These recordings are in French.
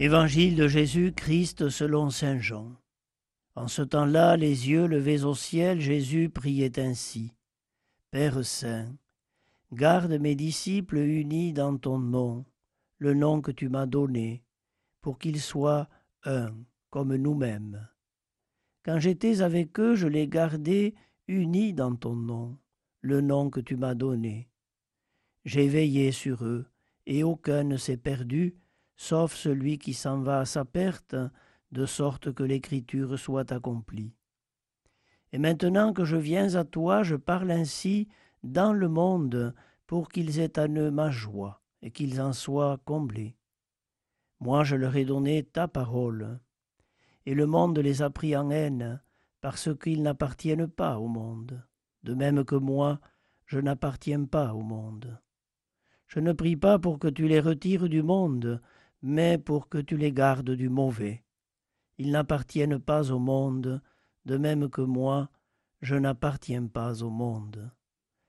Évangile de Jésus-Christ selon Saint Jean. En ce temps-là, les yeux levés au ciel, Jésus priait ainsi. Père Saint, garde mes disciples unis dans ton nom, le nom que tu m'as donné, pour qu'ils soient un, comme nous-mêmes. Quand j'étais avec eux, je les gardais unis dans ton nom, le nom que tu m'as donné. J'ai veillé sur eux, et aucun ne s'est perdu, sauf celui qui s'en va à sa perte, de sorte que l'écriture soit accomplie. Et maintenant que je viens à toi, je parle ainsi dans le monde, pour qu'ils aient à eux ma joie, et qu'ils en soient comblés. Moi je leur ai donné ta parole, et le monde les a pris en haine, parce qu'ils n'appartiennent pas au monde, de même que moi je n'appartiens pas au monde. Je ne prie pas pour que tu les retires du monde, mais pour que tu les gardes du mauvais. Ils n'appartiennent pas au monde, de même que moi, je n'appartiens pas au monde.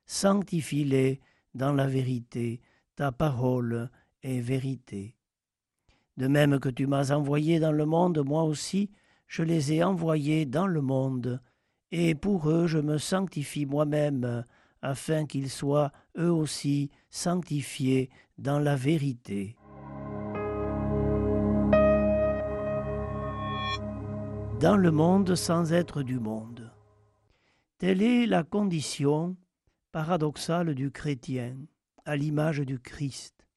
Sanctifie-les dans la vérité, ta parole est vérité. De même que tu m'as envoyé dans le monde, moi aussi, je les ai envoyés dans le monde, et pour eux je me sanctifie moi-même, afin qu'ils soient eux aussi sanctifiés dans la vérité. Dans le monde sans être du monde. Telle est la condition paradoxale du chrétien, à l'image du Christ.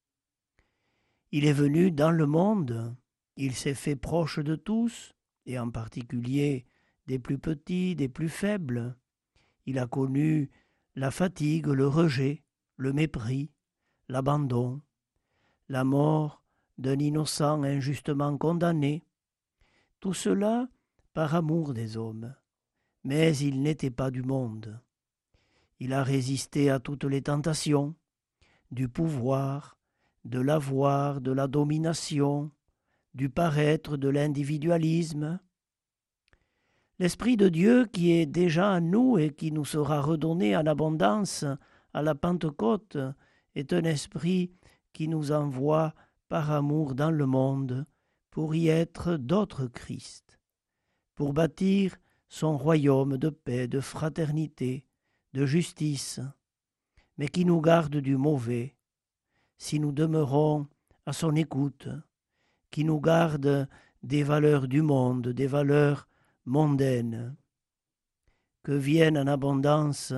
Il est venu dans le monde, il s'est fait proche de tous, et en particulier des plus petits, des plus faibles. Il a connu la fatigue, le rejet, le mépris, l'abandon, la mort d'un innocent injustement condamné. Tout cela par amour des hommes. Mais il n'était pas du monde. Il a résisté à toutes les tentations, du pouvoir, de l'avoir, de la domination, du paraître, de l'individualisme. L'Esprit de Dieu qui est déjà en nous et qui nous sera redonné en abondance à la Pentecôte est un esprit qui nous envoie par amour dans le monde pour y être d'autres Christ pour bâtir son royaume de paix, de fraternité, de justice, mais qui nous garde du mauvais, si nous demeurons à son écoute, qui nous garde des valeurs du monde, des valeurs mondaines, que vienne en abondance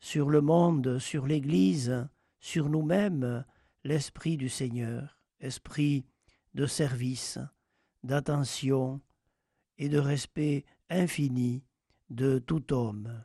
sur le monde, sur l'Église, sur nous-mêmes, l'Esprit du Seigneur, esprit de service, d'attention, et de respect infini de tout homme.